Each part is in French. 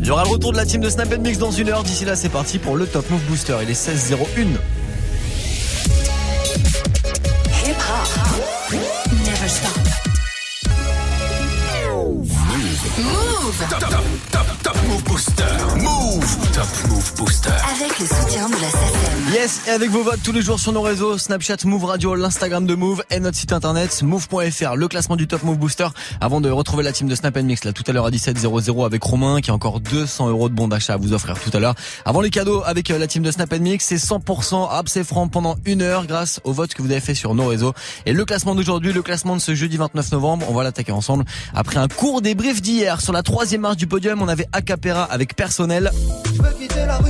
Il y aura le retour de la team de Snap Mix dans une heure. D'ici là, c'est parti pour le Top Move Booster. Il est 16.01. Hip hop. Never stop. Move. Top, top, top, top Move Booster. Move. Top Move Booster. Avec le soutien de la SACEM. Yes, et avec vos votes tous les jours sur nos réseaux, Snapchat, Move Radio, l'Instagram de Move et notre site internet move.fr, le classement du Top Move Booster. Avant de retrouver la team de Snap Mix, là tout à l'heure à 17.00 avec Romain qui a encore 200 euros de bons d'achat à vous offrir tout à l'heure. Avant les cadeaux avec euh, la team de Snap Mix, c'est 100% Abs et franc pendant une heure grâce au vote que vous avez fait sur nos réseaux. Et le classement d'aujourd'hui, le classement de ce jeudi 29 novembre, on va l'attaquer ensemble. Après un court débrief d'hier sur la troisième marche du podium, on avait Acapera avec personnel. Je veux quitter la rue mais rien de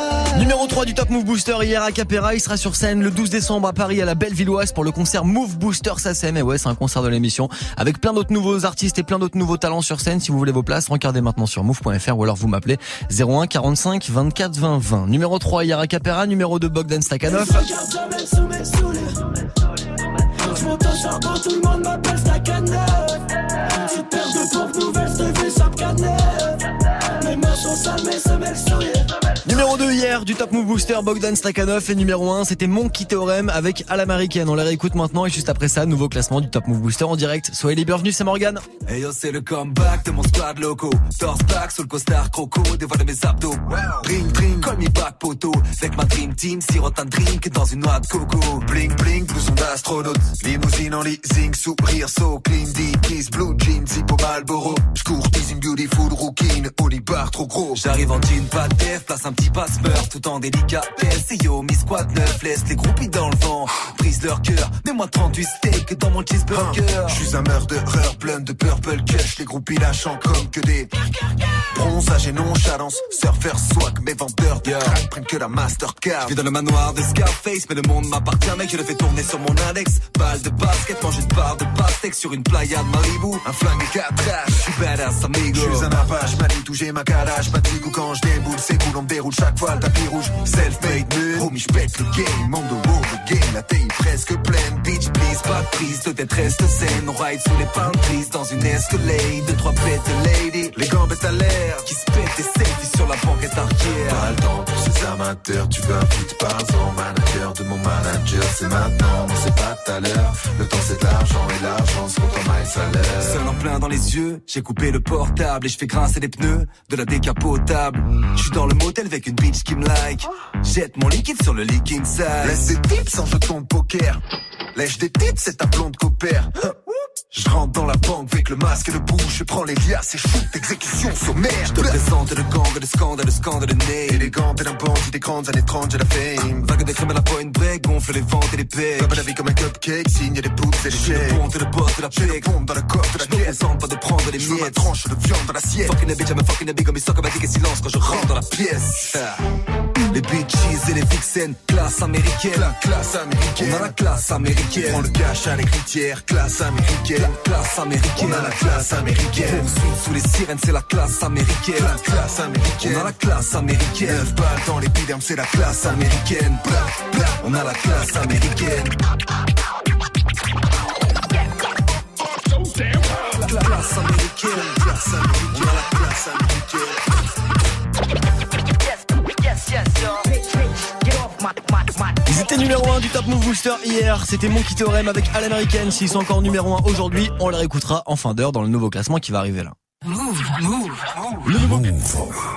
Numéro 3 du Top Move Booster hier à Capera, il sera sur scène le 12 décembre à Paris à la Bellevilloise pour le concert Move Booster SACEM. Et ouais, c'est un concert de l'émission avec plein d'autres nouveaux artistes et plein d'autres nouveaux talents sur scène. Si vous voulez vos places, regardez maintenant sur move.fr ou alors vous m'appelez 01 45 24 20 20. Numéro 3 hier à Capera, numéro 2 Bogdan Stakhanov. Numéro 2 hier du Top Move Booster Bogdan Stakhanov et numéro 1 c'était Monkey Theorem avec À l'américaine. On les réécoute maintenant et juste après ça, nouveau classement du Top Move Booster en direct. Soyez les bienvenus, c'est Morgan. Hey yo, c'est le comeback de mon squad loco. Torse back sur le costard croco, dévoile mes abdos. Bring, bring, call me back poteau. Avec ma dream team, sirote un drink dans une noix de coco. Bling, bling, blouson d'astronaute. Limousine en leasing, sourire, so clean, kiss, blue jeans, hippo Malboro. J'cours, une beautiful rookie, bar trop gros. J'arrive en jean, pas de def, place un petit passe-meur, tout en délicatesse. Et yo, mi squad neuf, laisse les groupies dans le vent. Brise leur cœur, mets-moi 38 steaks dans mon cheeseburger. Je suis un murderer plein de purple cush, les groupies lâchant comme que des bronzage et nonchalance. Surfer swag, mes vendeurs de crack prennent que la Mastercard. Je dans le manoir de Scarface, mais le monde m'appartient, mec, je le fais tourner sur mon index. Balle de basket, mange une barre de pastèque sur une playa de Malibu. Un flingue et quatre Je suis badass, amigo. Je suis un apache, manie touché ma calage, pas de quand je déboule, c'est cool, on me chaque fois le tapis rouge. Self-made man, homie, j'pète le game, on the le game, la taille presque pleine. Bitch, please, pas de prise, tête reste zen. On ride sous les palm trees dans une escalade, deux, trois de lady. Les gambettes à l'air, Qui se pète des selfies sur la banquette arrière. Pas le temps ces amateurs, tu veux un feat par an, manager de mon manager, c'est maintenant, mais c'est pas tout à l'heure. Le temps c'est de l'argent et l'argent se compte en maille salaire. Seul en plein dans les yeux, j'ai coupé le portable et je fais grincer les pneus de la décapotable. Je suis dans le motel avec une bitch qui me like. Jette mon liquide sur le leaking side. Laisse des tips en jeton de poker. Lèche des tips, c'est ta blonde copère. Je rentre dans la banque avec le masque et le bouche, je prends les liasses et shoot, exécution sommaire. Je te présente le gang, le scandale, le scandale, le nez. Élégant et d'un bandit des grandes années 30, j'ai la fame. Vague de crème à la point break, gonfle les ventes et les pecs. Comme la vie comme un cupcake, signe les poutres et les Je chèques. et le boss de la pec. pompe dans la coque de la Je caisse. contente pas de prendre les Je veux ma miettes. tranche de viande dans l'assiette. Fucking a bitch, I'm a fucking a big, comme il comme dit silence quand je rentre dans la pièce. Les bitches et les vixens, classe américaine. La classe américaine. On a la classe américaine. prend le cash à l'écritière, classe américaine. Classe américaine. On a la classe américaine. Poursuite sous les sirènes, c'est la classe américaine. La classe américaine. On a la classe américaine. Neuf balles dans l'épiderme, c'est la classe américaine. Bla, bla. On a la classe américaine. La classe américaine. Classe américaine. On a la classe américaine. Ils étaient numéro 1 du Top Move Booster hier. C'était Monkey Theorem avec À l'américaine. S'ils sont encore numéro 1 aujourd'hui, on les réécoutera en fin d'heure dans le nouveau classement qui va arriver là. Le nouveau,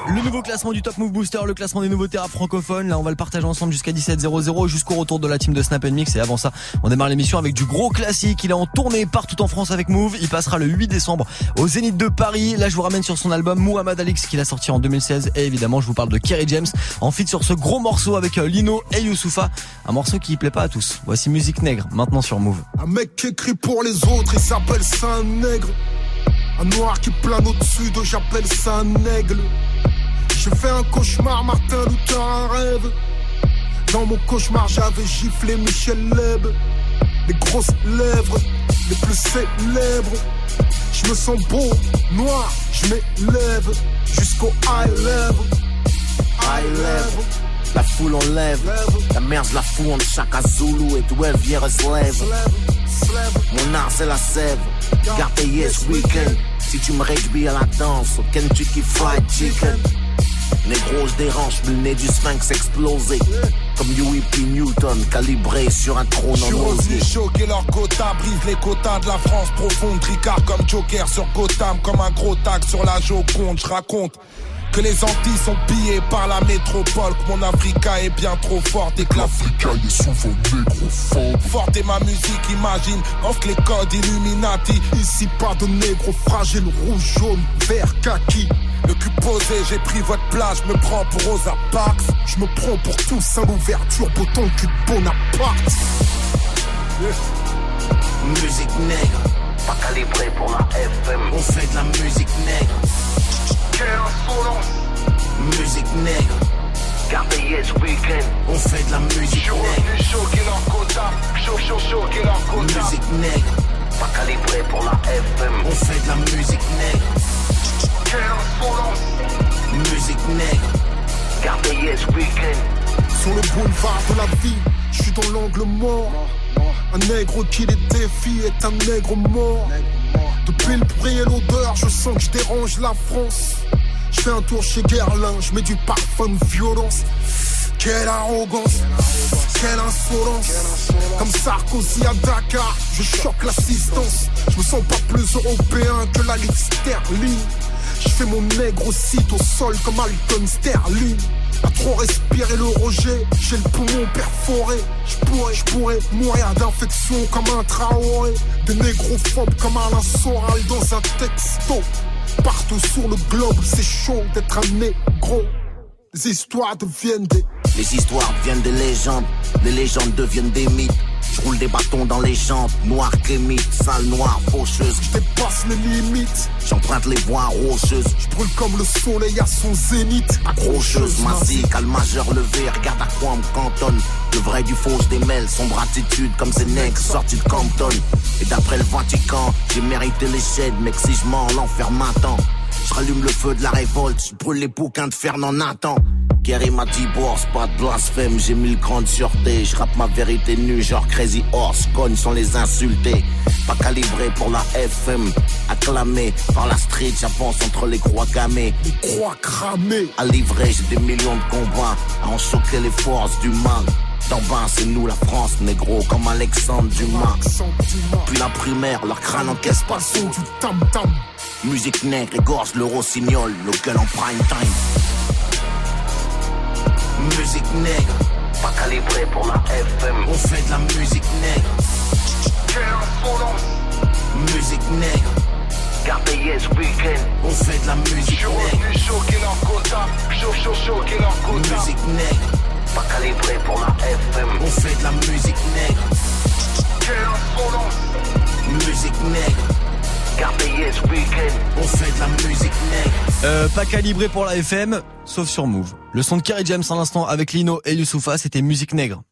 le nouveau classement du Top Move Booster, le classement des nouveautés rap francophones. Là, on va le partager ensemble jusqu'à 17.00 jusqu'au retour de la team de Snap Mix. Et avant ça, on démarre l'émission avec du gros classique. Il est en tournée partout en France avec Move. Il passera le 8 décembre au Zénith de Paris. Là, je vous ramène sur son album Muhammad Alix qu'il a sorti en 2016. Et évidemment, je vous parle de Kerry James en feat sur ce gros morceau avec euh, Lino et Youssoufa. Un morceau qui plaît pas à tous. Voici Musique Nègre, maintenant sur Move. Un mec qui écrit pour les autres, il s'appelle Saint Nègre. Un noir qui plane au-dessus de, j'appelle ça un aigle. J'ai fait un cauchemar, Martin Luther, un rêve. Dans mon cauchemar, j'avais giflé Michel Leb. Les grosses lèvres, les plus célèbres. Je me sens beau, noir, je m'élève jusqu'au high level. High level. La foule enlève, la merde la fout en chaque Zulu et tout elle vient se lève. Mon art c'est la sève, garde yes weekend. Si tu me réduis à la danse, au Kentucky Fried Chicken. Négro, je dérange, le nez du sphinx explosé. Comme UEP Newton, calibré sur un trône en osier. choquer leur quota, brise les quotas de la France profonde. Tricard comme Joker sur Gotham, comme un gros tag sur la Joconde. Je raconte que les Antilles sont pillées par la métropole, que mon Africa est bien trop forte et que l'Africa est souvent négrophobe. Forte est ma musique, imagine, offre les codes Illuminati. Ici pas de négro fragile, rouge, jaune, vert, kaki. Le cul posé, j'ai pris votre place, je me prends pour Rosa Parks. Je me prends pour tous à l'ouverture, beau cul de Bonaparte. Musique nègre, pas calibré pour la FM. On fait de la musique nègre. Quelle insolence! Musique nègre. Gardez yes weekend, on fait de la musique nègre. Musique nègre, pas calibré pour la FM. On fait de la musique nègre. Quelle insolence! Musique nègre, gardez yes weekend. Sur le boulevard de la vie, je suis dans l'angle mort. Un nègre qui les défie est un nègre mort. Depuis le bruit et l'odeur, je sens que je dérange la France. Je fais un tour chez Guerlain, je mets du parfum de violence. Quelle arrogance, quelle insolence. Comme Sarkozy à Dakar, je choque l'assistance. Je me sens pas plus européen que la Ligue Sterling. Je fais mon nègre au site au sol comme Alton Sterling. A trop respirer le rejet, j'ai le poumon perforé. Je pourrais, je pourrais mourir d'infection comme un traoré. Des négrophobes comme Alain Soral dans un texto. Partout sur le globe, c'est chaud d'être un négro. Les histoires deviennent des. Les histoires deviennent des légendes, les légendes deviennent des mythes. Je roule des bâtons dans les jambes, noir crémite, sale noire, faucheuse. Je dépasse les limites, J'emprunte les voies rocheuses. je brûle comme le soleil à son zénith. Accrocheuse, massive, calme majeur levé, regarde à quoi on me cantonne. Le vrai du faux, je démêle, sombre attitude comme ces nègres sortis de Compton. Et d'après le Vatican, j'ai mérité les shades, mec si je mens, l'enfer m'attend. Je rallume le feu de la révolte, je brûle les bouquins de Fernand Nathan. Gary m'a dit bourse, pas de blasphème, j'ai mille grandes sûretés. Je rappe ma vérité nue, genre Crazy Horse, cogne sans les insulter. Pas calibré pour la FM, acclamé par la street, j'avance entre les croix gammées. Les croix cramées. À livrer, j'ai des millions de combats à en choquer les forces du mal. D'en bas, c'est nous la France, négro, comme Alexandre Dumas. Puis la primaire, leur crâne encaisse pas le son du tam-tam. Musique nègre égorge le rossignol, nos gueules en prime time. Musique nègre, pas calibré pour la FM. On fait de la musique nègre. Musique nègre, gardez yes weekend. On fait de la musique chaud, chaud, quota. Musique nègre, pas calibré pour la FM. On fait de la musique nègre. Quelle insolence. Musique nègre, gardez yes weekend. On fait de la musique nègre. Euh, pas calibré pour la FM, sauf sur Move. Le son de Kerry James à l'instant avec Lino et Youssoufa, c'était musique nègre.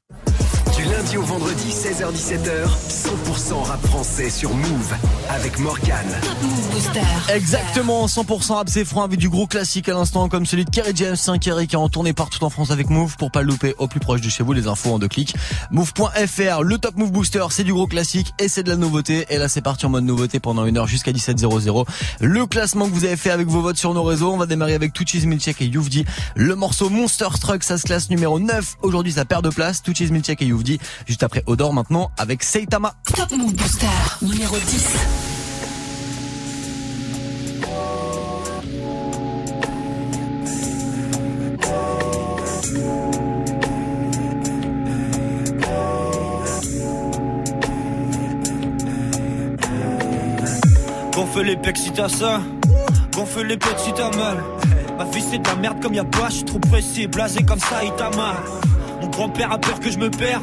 Lundi au vendredi, 16h-17h, 100% rap français sur Move avec Booster. Exactement, 100% rap c'est franc avec du gros classique à l'instant comme celui de Kerry James, 5 Kerry qui est en tournée partout en France avec Move pour pas le louper au plus proche de chez vous, les infos en deux clics. Move.fr, le top Move Booster, c'est du gros classique et c'est de la nouveauté. Et là c'est parti en mode nouveauté pendant une heure jusqu'à 17h00. Le classement que vous avez fait avec vos votes sur nos réseaux, on va démarrer avec Tuchis Milchek et Youvdi. Le morceau Monster Truck, ça se classe numéro 9. Aujourd'hui ça perd de place, Tuchis Milchek et Youvdi. Juste après Odor maintenant avec Seitama. Top Move Booster. Numéro 10. Gonfle les pecs si t'as ça, gonfle les pecs si t'as mal. Ma vie c'est de la merde comme y'a pas, je suis trop pressé, blasé comme ça, il t'a mal. Mon grand-père a peur que je me perds,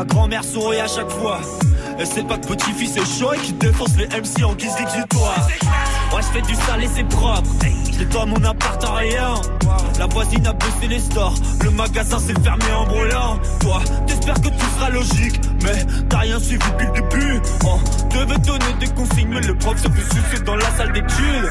ma grand-mère sourit à chaque fois. Elle sait pas que petit-fils est chaud et qui défonce les MC en guise d'exutoire. Ouais, je fais du sale et c'est propre. J'ai toi mon appart en rien. La voisine a baissé les stores. Le magasin s'est fermé en brûlant. Toi, t'espères que tout sera logique. Mais t'as rien suivi depuis le début. Devait donner des consignes, mais le prof se fait sucer dans la salle d'études.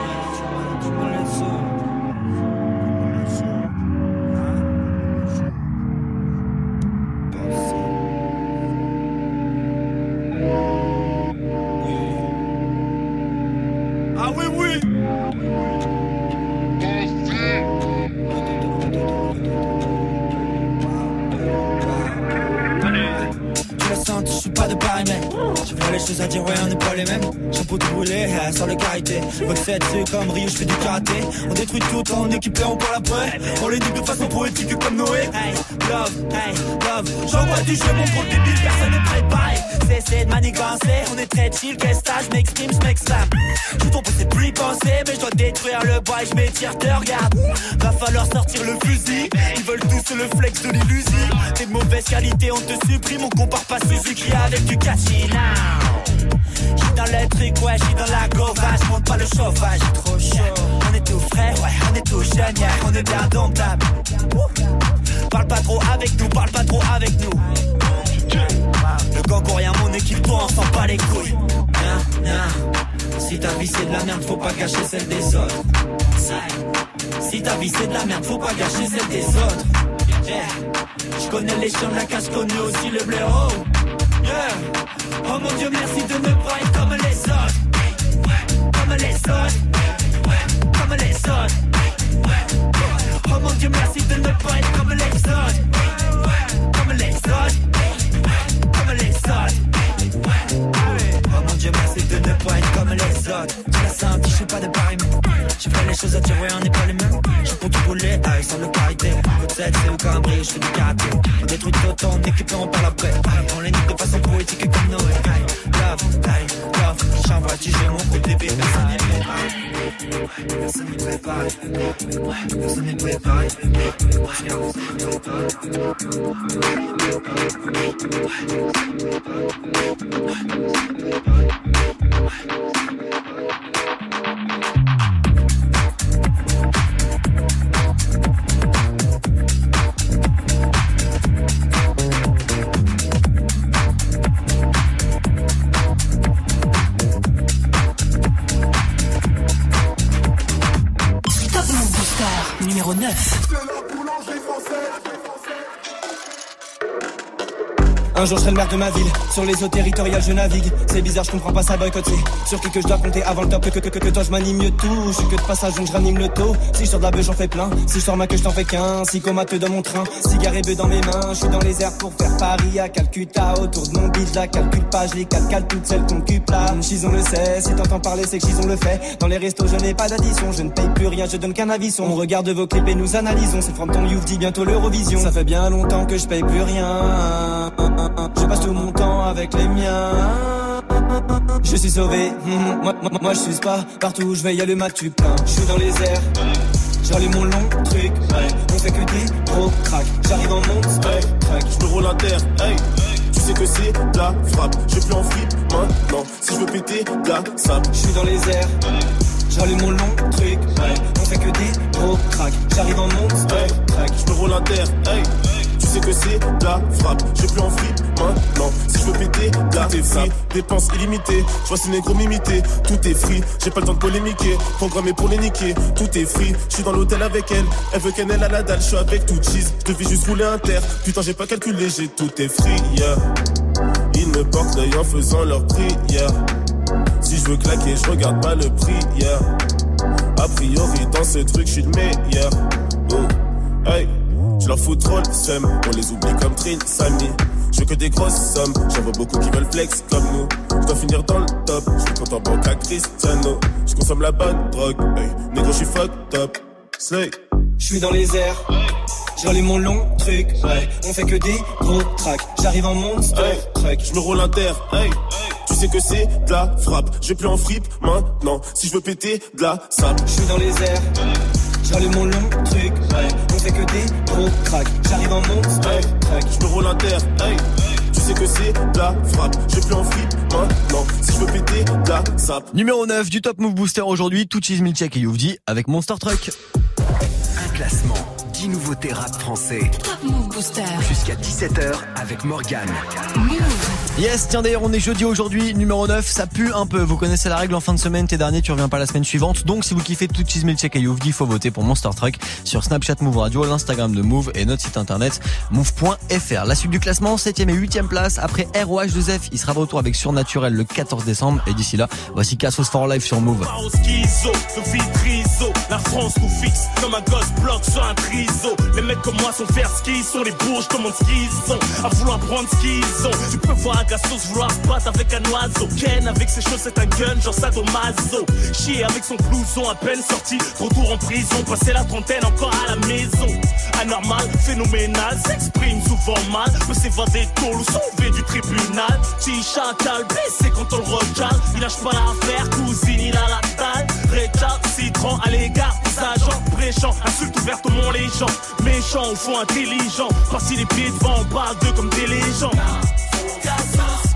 Boxette, c'est comme Rio, je fais du karaté. On détruit tout, on équipe on pour la paix On les dit de façon poétique comme Noé. Hey, love, hey, love. J'envoie du jeu, mon gros débile, personne n'est préparé Cessez de manigancer, on est très chill Qu'est-ce que je m'exprime, je m'exclame Je c'est plus penser Mais je dois détruire le bois et je m'étire, te regarde. Va falloir sortir le fusil. Ils veulent tous le flex de l'illusion T'es de mauvaise qualité, on te supprime On compare pas Suzuki avec du now dans le truc, ouais, j'suis dans la gova, j'monte pas le chauffage, trop chaud. On est tout frais, ouais, on est tout jeune, yeah, on est bien domptable. Parle pas trop avec nous, parle pas trop avec nous. Le gang rien, mon équipe, toi, on s'en bat les couilles. Si ta vie c'est de la merde, faut pas gâcher celle des autres. Si ta vie c'est de la merde, faut pas gâcher celle des autres. Je connais les chiens de la casse, connais aussi le blaireau. Oh mon dieu, merci de pas être comme les autres. Comme les autres. Comme les autres. Oh mon dieu, merci de pas être comme les autres. Comme les autres. Comme les autres. Oh mon dieu, merci de ne pas être comme les autres. Tu l'as senti, je suis pas de pareil, j'ai fait les choses à ouais, on n'est pas les mêmes. Je pour tout rouler, avec sans le karité. Peut-être c'est au cambré, je fais du karaté. On détruit tout on équipe, on parle après. On les nique de façon poétique comme Noé. Hey, love, hey, love. J'envoie du jeu, mon gros bébé, personne n'est préparé. Personne. Personne Un jour je serai le maire de ma ville, sur les eaux territoriales je navigue. C'est bizarre je comprends pas ça boycott c'est sur qui que je dois compter avant le top que que que, que toi je m'anime mieux tout. Je suis que de passage donc je ranime le taux. Si je sors de la beuh j'en fais plein. Si je sors ma queue je t'en fais qu'un. Si comateux dans mon train. Cigare et bœuf dans mes mains. Je suis dans les airs pour faire Paris à Calcutta. Autour de mon je la calcule pas. Je les calcale toutes celles qu'on cupe là. Chison le sait. Si t'entends parler c'est que Chison le fait. Dans les restos je n'ai pas d'addition. Je ne paye plus rien je donne qu'un avis On regarde vos clips et nous analysons. C'est from ton youth dit bientôt l'Eurovision. Ça fait bien longtemps que je paye plus rien Je passe tout mon temps avec les miens. Je suis sauvé, mhm. moi, moi, moi je suis pas partout. Où je vais y a le mat tu plein Je suis dans les airs, j'allume mon long truc. On fait que des gros crack, j'arrive en monstre Crack, je me roule à terre, hey. Tu sais que c'est la frappe, je plus en free maintenant. Si je veux péter, la sable. Je suis dans les airs, j'allume mon long truc. On fait que des gros crack, j'arrive en monstre Crack, je me roule à terre, hey sais que c'est de la frappe, je plus en maintenant. Si je veux péter, là t'es free, dépenses illimitées. Je vois ces négros m'imiter, tout est free. J'ai pas le temps de polémiquer, programmé pour les niquer. Tout est free, je suis dans l'hôtel avec elle. Elle veut qu'elle ait à la dalle, je suis avec tout cheese. Je devais juste rouler un terre. Putain, j'ai pas calculé, j'ai tout est free, yeah. Ils me portent l'œil en faisant leur prière. Si je veux claquer, je regarde pas le prix, yeah. A priori, dans ce truc, je suis le meilleur. Oh, hey. Je leur fous trop le seum, on les oublie comme Trin, Samy. Je veux que des grosses sommes, j'en vois beaucoup qui veulent flex comme nous. Je dois finir dans le top, je suis content banque à Cristiano. Je consomme la bonne drogue, hey, négro, je suis fucked up. Slay. Je suis dans les airs, j'allume mon long truc, ouais. On fait que des gros tracks, j'arrive en monster Hey, truck. je me roule un terre, hey. Tu sais que c'est de la frappe, je vais plus en fripe maintenant. Si je veux péter de la sable, Je suis dans les airs, j'allume mon long truc, ouais. On fait que des gros cracks, j'arrive en monster hey. truck. Je me roule un terre, hey. Tu sais que c'est la frappe, je vais plus en fripe maintenant. Si je veux péter la sable. Numéro 9 du Top Move Booster aujourd'hui, Tuchis Milchek et Youvdi avec Monster Truck. Un classement, 10 nouveautés rap français. Top Move Booster. Jusqu'à 17h avec Morgane. Move. Yes, tiens d'ailleurs on est jeudi aujourd'hui, numéro 9, ça pue un peu. Vous connaissez la règle en fin de semaine, t'es dernier, tu reviens pas la semaine suivante. Donc si vous kiffez tout cheese milkshake et Youvdi, il faut voter pour Monster Truck sur Snapchat Move Radio, l'Instagram de Move et notre site internet move.fr. La suite du classement, 7ème et 8ème place. Après ROH2F, il sera de retour avec Surnaturel le 14 décembre. Et d'ici là, voici Cassos for Life sur Move. La France fixe comme un gosse bloc ce qu'ils. À vouloir prendre ce qu'ils ont. Voir un gassos vouloir se avec un oiseau. Ken avec ses chaussettes, un gun, genre sadomaso. Chier avec son blouson à peine sorti. Retour en prison, passer la trentaine encore à la maison. Anormal, phénoménal, s'exprime souvent mal. Peut s'évader tôt ou sauver du tribunal. Chicha, cal, blessé quand on le regarde. Il lâche pas l'affaire, cousine, il a la taille. Richard, citron à l'égard des agents. Bréchant, insulte ouverte au mont les gens. Méchant, au fond intelligent. Par-ci les pieds devant, on parle d'eux comme des légendes. Just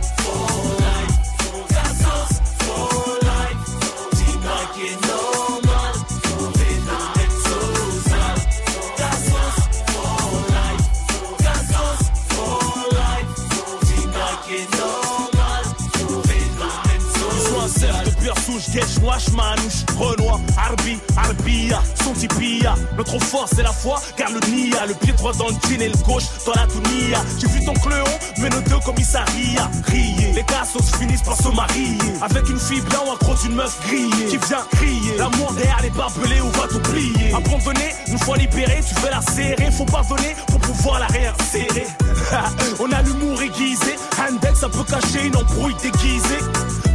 pure souche, manouche, Renoir, Arbi, Arbia. Notre force c'est la foi, car le nia, le pied droit dans le jean et le gauche dans la tounia. J'ai vu ton cléon, mais nos deux commissariats, rier. Les cassos finissent par se marier. Avec une fille blanche ou un une meuf grillée, qui vient crier. L'amour derrière les barbelés, on va t'oublier. Abandonné, une fois libéré, tu veux la serrer. Faut pardonner pour pouvoir la réinsérer. on a l'humour aiguisé, Handex, ça peut cacher une embrouille déguisée.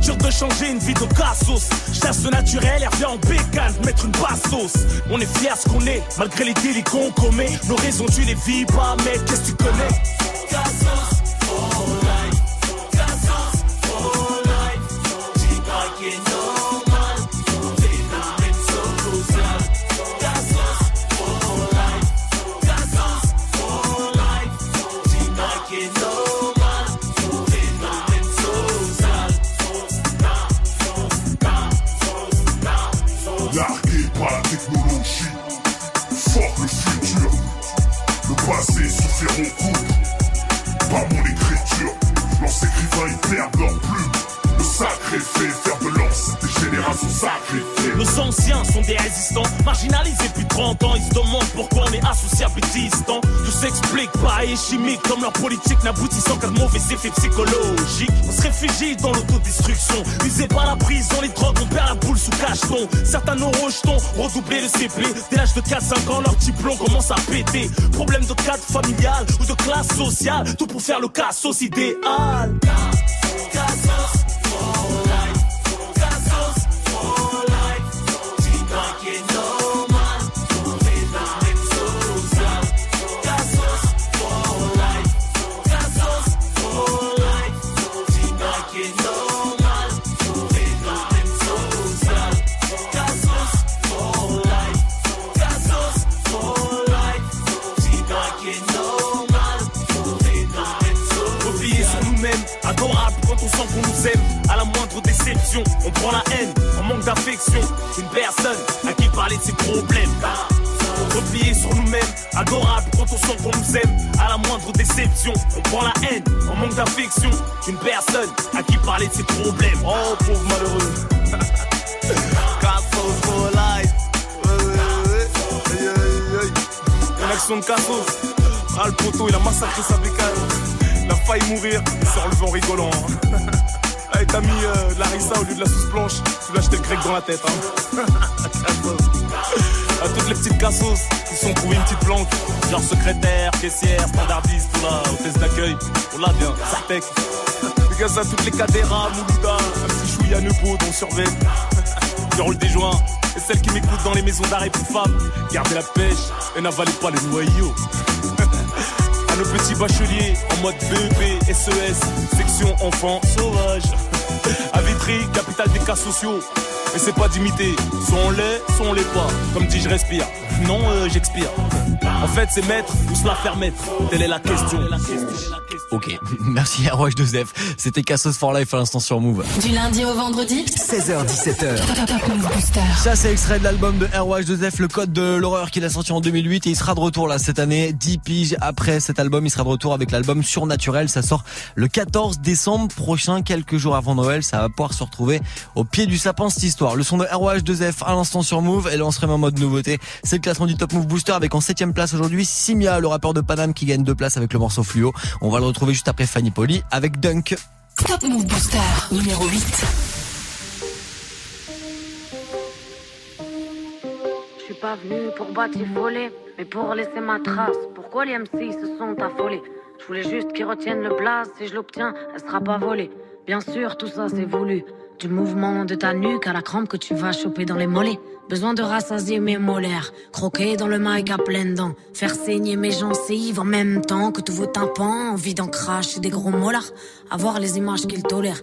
Dur de changer une vie de cassos. Chasse le naturel, elle revient en bécane, mettre une bastos. On est fiers ce qu'on est, malgré les délits qu'on commet. Nos raisons, tu les vis pas, mais qu'est-ce que tu connais? Nos anciens sont des résistants, marginalisés depuis 30 ans. Ils se demandent pourquoi on est associables et distants. Tout s'explique pas et chimique, comme leur politique n'aboutissant qu'à de mauvais effets psychologiques. On se réfugie dans l'autodestruction, visé par la prison, les drogues, on perd la boule sous cacheton. Certains nos rejetons, redoublés le CP. Dès l'âge de 4-5 ans, leur diplôme commence à péter. Problème de cadre familial ou de classe sociale, tout pour faire le cassos idéal. Ah, le poteau, il a massacré sa bécane. Il a failli mourir, il s'est relevé en rigolant. hein. Allez, t'as mis euh, de la rissa au lieu de la sauce blanche. Tu lui as acheté le grec dans la tête. Hein. À toutes les petites cassos qui sont trouvées une petite planque. Genre secrétaire, caissière, standardiste, tout là, hôtesse d'accueil. On l'a bien, Sartec. Les gars, ça, toutes les cadéras, Moulouda, un petit chouïa Nebo, dont surveille. Qui roule des joints. Et celles qui m'écoutent dans les maisons d'arrêt pour femmes. Gardez la pêche et n'avalez pas les noyaux. à nos petits bacheliers en mode BEP, SES, section enfants sauvages. À Vitry, capitale des cas sociaux. Et c'est pas d'imiter, soit on l'est, soit on l'est pas. Comme dit je respire, non euh, j'expire. En fait c'est maître ou se la faire mettre, telle est la question. Ok, merci ROH2F. C'était Cassos for Life à l'instant sur Move. Du lundi au vendredi 16h17h. Top Move Booster. Ça c'est extrait de l'album de ROH2F, le code de l'horreur qu'il a sorti en 2008 et il sera de retour là cette année, 10 piges après cet album, il sera de retour avec l'album Surnaturel, ça sort le 14 décembre prochain, quelques jours avant Noël, ça va pouvoir se retrouver au pied du sapin cette histoire. Le son de ROH2F à l'instant sur Move et là on serait en mode nouveauté, c'est le classement du Top Move Booster avec en 7 place aujourd'hui Simia, le rappeur de Paname qui gagne deux places avec le morceau Fluo. On va le retrouver juste après Fanny Poli avec Dunk. Top Move Booster numéro 8. Je suis pas venu pour batifoler, mais pour laisser ma trace. Pourquoi les MC se sont affolés? Je voulais juste qu'ils retiennent le blaze. Si je l'obtiens, elle sera pas volée. Bien sûr, tout ça c'est voulu. Du mouvement de ta nuque à la crampe que tu vas choper dans les mollets. Besoin de rassasier mes molaires, croquer dans le mic à pleines dents, faire saigner mes gencives en même temps que tous vos tympans, envie d'en cracher des gros molars, avoir les images qu'ils tolèrent,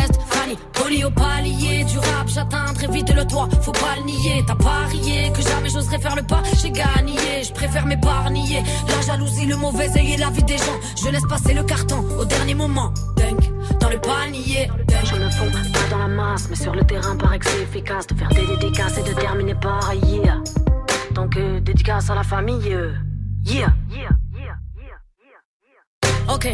Fanny, poli au palier du rap, j'atteindrai vite le toit, faut pas le nier. T'as parié que jamais j'oserais faire le pas, j'ai gagné, je préfère m'épargner. La jalousie, le mauvais œil et la vie des gens, je laisse passer le carton au dernier moment. Dunk, dans le panier. Je me fonds pas dans la masse, mais sur le terrain paraît que c'est efficace de faire des dédicaces et de terminer par yeah. Donc euh, dédicace à la famille. euh, Yeah. Ok.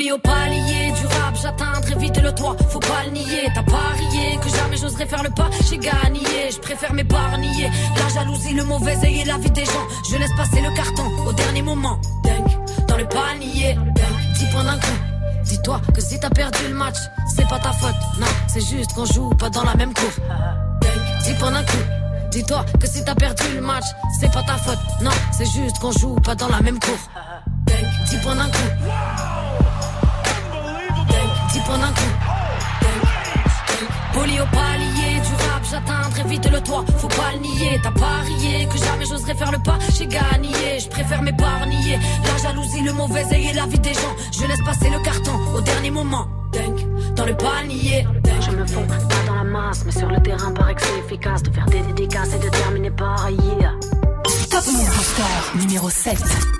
Poli au palier du rap, j'atteindrai vite le toit, faut pas le nier. T'as parié que jamais j'oserais faire le pas, j'ai gagné, je préfère m'épargner. La jalousie, le mauvais œil et la vie des gens, je laisse passer le carton au dernier moment. Dunk, dans le panier, dunk, 10 points d'un coup. Dis-toi que si t'as perdu le match, c'est pas ta faute, non, c'est juste qu'on joue pas dans la même cour. Dunk, 10 points d'un coup. Dis-toi que si t'as perdu le match, c'est pas ta faute, non, c'est juste qu'on joue pas dans la même cour. Dunk, 10 points d'un coup. 10 points d'un coup. Poli au palier du rap, j'atteindrai vite le toit. Faut pas le nier, t'as parié que jamais j'oserais faire le pas. J'ai gagné, je préfère m'épargner. La jalousie, le mauvais œil et la vie des gens. Je laisse passer le carton au dernier moment. Dans le panier. Je me fonds pas dans la masse, mais sur le terrain paraît que c'est efficace de faire des dédicaces et de terminer par yeah. Top Move Booster numéro 7.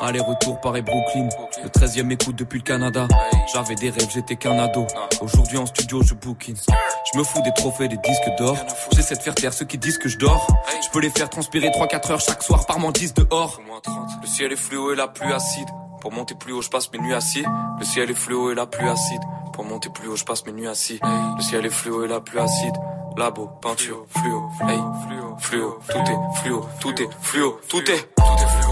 Aller-retour Paris-Brooklyn, le 13 e écoute depuis le Canada. J'avais des rêves, j'étais qu'un ado. Aujourd'hui en studio, je bookine. Je me fous des trophées, des disques d'or. J'essaie de faire taire ceux qui disent que je dors. Je peux les faire transpirer 3-4 heures chaque soir par mentis dehors. Le ciel est fluo et la pluie acide. Pour monter plus haut, je passe mes nuits assis. Le ciel est fluo et la pluie acide. Pour monter plus haut, je passe mes nuits assis. Le ciel est fluo et la pluie acide. Labo, peinture, fluo, hey, fluo, fluo, tout est fluo, tout est fluo, tout est, tout est fluorescent.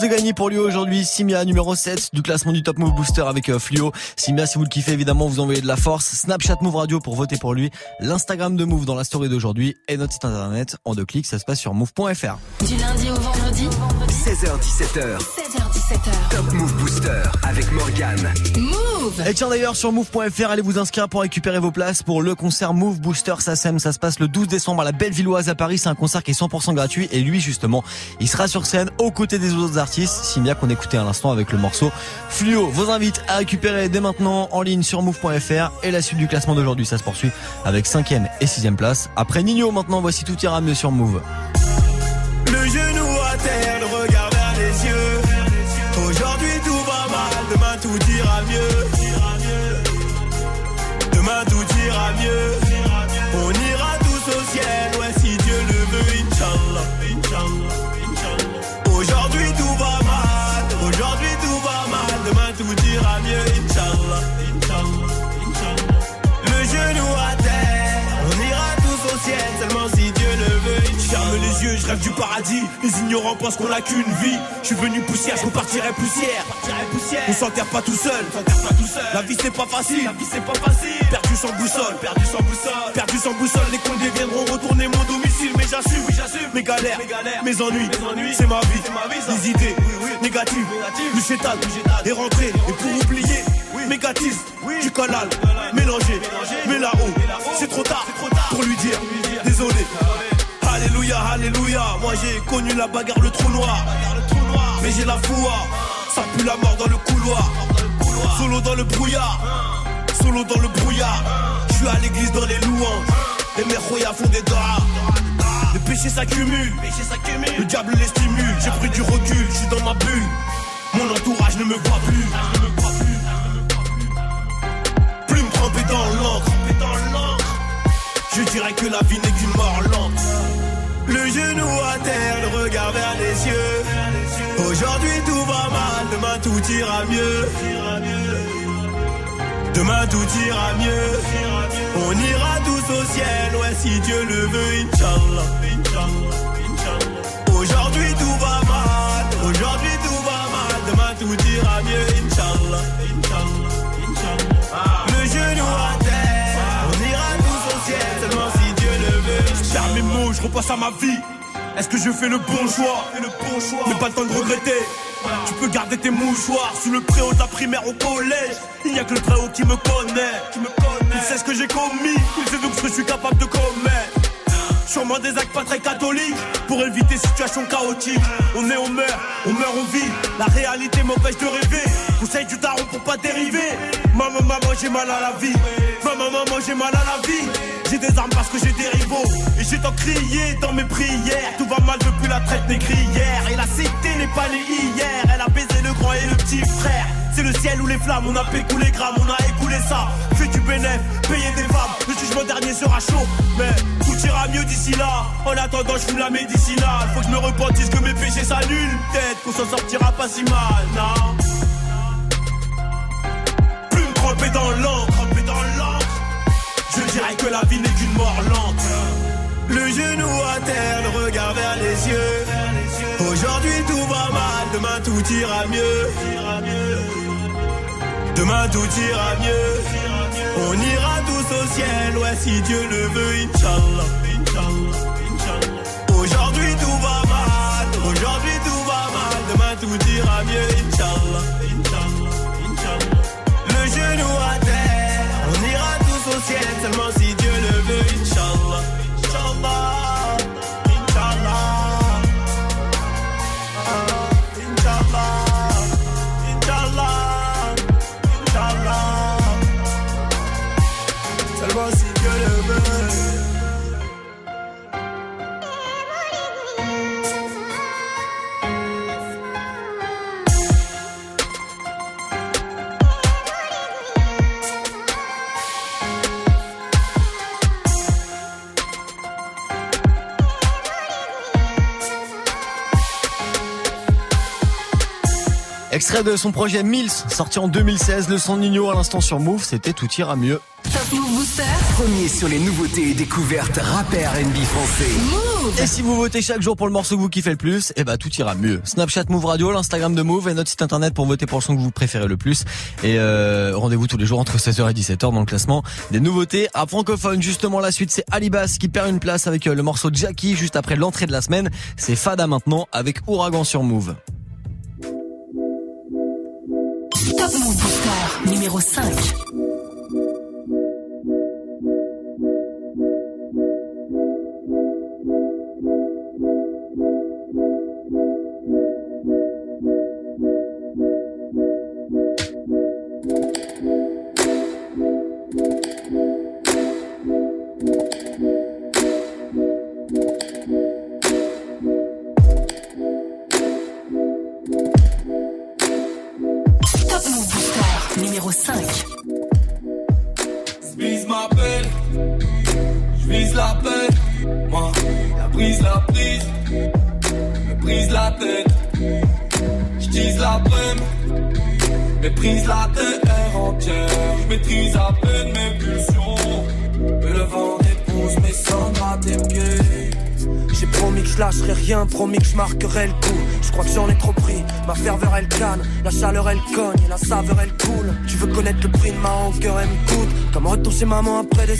De gagner pour lui aujourd'hui. Simia numéro 7 du classement du Top Move Booster avec euh, Fluo. Simia, si vous le kiffez, évidemment, vous envoyez de la force. Snapchat Move Radio pour voter pour lui. L'Instagram de Move dans la story d'aujourd'hui et notre site internet en deux clics. Ça se passe sur move.fr. Du lundi au vendredi 16h17h, 16h17h Top Move Booster avec Morgane. Move Et tiens d'ailleurs sur move.fr, allez vous inscrire pour récupérer vos places pour le concert Move Booster SACEM. Ça se passe le 12 décembre à la Bellevilloise à Paris. C'est un concert qui est 100% gratuit et lui justement, il sera sur scène aux côtés des autres artistes. Simia qu'on écoutait à l'instant avec le morceau Fluo. Vos invite à récupérer dès maintenant en ligne sur move.fr et la suite du classement d'aujourd'hui, ça se poursuit avec 5ème et 6ème place. Après Nino maintenant, voici tout ira mieux sur Move. Le genou à terre, tout ira mieux. Rêve du paradis. Les ignorants pensent qu'on a qu'une vie. Je suis venu poussière, je repartirai poussière. On s'enterre pas tout seul. La vie c'est pas facile. La vie c'est pas facile. Perdu sans boussole, perdu sans boussole, perdu sans boussole. Les cons viendront retourner mon domicile, mais j'assume, j'assume. Mes galères, mes ennuis, c'est ma vie, Les idées négatives, du chétan est rentré. Et pour oublier, négatif, du canal, mélangé, mais là-haut, c'est trop tard pour lui dire désolé. Alléluia, alléluia. Moi j'ai connu la bagarre, le trou noir. Mais j'ai la foi, ça pue la mort dans le couloir. Solo dans le brouillard, solo dans le brouillard. Je suis à l'église dans les louanges. Les Roya font des doigts. Les péchés s'accumulent, le diable les stimule. J'ai pris du recul, je suis dans ma bulle. Mon entourage ne me voit plus. Plume trempée dans l'encre. Je dirais que la vie n'est qu'une mort lente. Le genou à terre, le regard vers les yeux. Aujourd'hui tout va mal, demain tout ira mieux. Demain tout ira mieux. On ira tous au ciel, ouais si Dieu le veut, Inch'Allah. Aujourd'hui tout va mal, aujourd'hui tout va mal, demain tout ira mieux, Inch'Allah. Le genou à terre, perds mes mots, je repasse à ma vie. Est-ce que je fais le bon choix? Le pas le temps de regretter. Tu peux garder tes mouchoirs sous le préau de la primaire au collège. Il n'y a que le haut qui me connaît. Il sait ce que j'ai commis. Il sait donc ce que je suis capable de commettre. Sûrement des actes pas très catholiques pour éviter situation chaotique. On est, on meurt, on meurt, on vit. La réalité m'empêche de rêver. Conseil du daron pour pas dériver. Maman, maman, j'ai mal à la vie. Maman, maman, j'ai mal à la vie. J'ai des armes parce que j'ai des rivaux. Et j'ai tant crié dans mes prières. Tout va mal depuis la traite négrière. Et la cité n'est pas née hier. Elle a baisé le grand et le petit frère. C'est le ciel ou les flammes, on a pécou les grammes, on a écoulé ça. Fait du bénéf, payé des femmes, le jugement dernier sera chaud. Mais tout ira mieux d'ici là. En attendant, je fous la médicinale. Faut que je me repentisse que mes péchés s'annulent. Peut-être qu'on s'en sortira pas si mal, non. Plus me tremper dans l'encre. Je dirais que la vie n'est qu'une mort lente. Le genou à terre, le regard vers les yeux. Aujourd'hui tout va mal, demain tout ira mieux. Demain tout ira mieux. On ira tous au ciel, ouais si Dieu le veut, Inch'Allah. Aujourd'hui tout va mal, aujourd'hui tout va mal, demain tout ira mieux, Inch'Allah. Ciel, seulement si Dieu le veut, Inch'Allah. Inch'Allah. Extrait de son projet Mills, sorti en 2016, le son de Nino à l'instant sur Move, c'était Tout ira mieux. Top Move Booster. Premier sur les nouveautés et découvertes rappeurs NB français. Et si vous votez chaque jour pour le morceau que vous kiffez le plus, eh ben tout ira mieux. Snapchat Move Radio, l'Instagram de Move et notre site internet pour voter pour le son que vous préférez le plus. Et euh, rendez-vous tous les jours entre 16h et 17h dans le classement des nouveautés à francophone. Justement la suite c'est Alibas qui perd une place avec euh, le morceau Jackie juste après l'entrée de la semaine. C'est Fada maintenant avec Ouragan sur Move. Top Move Booster numéro 5.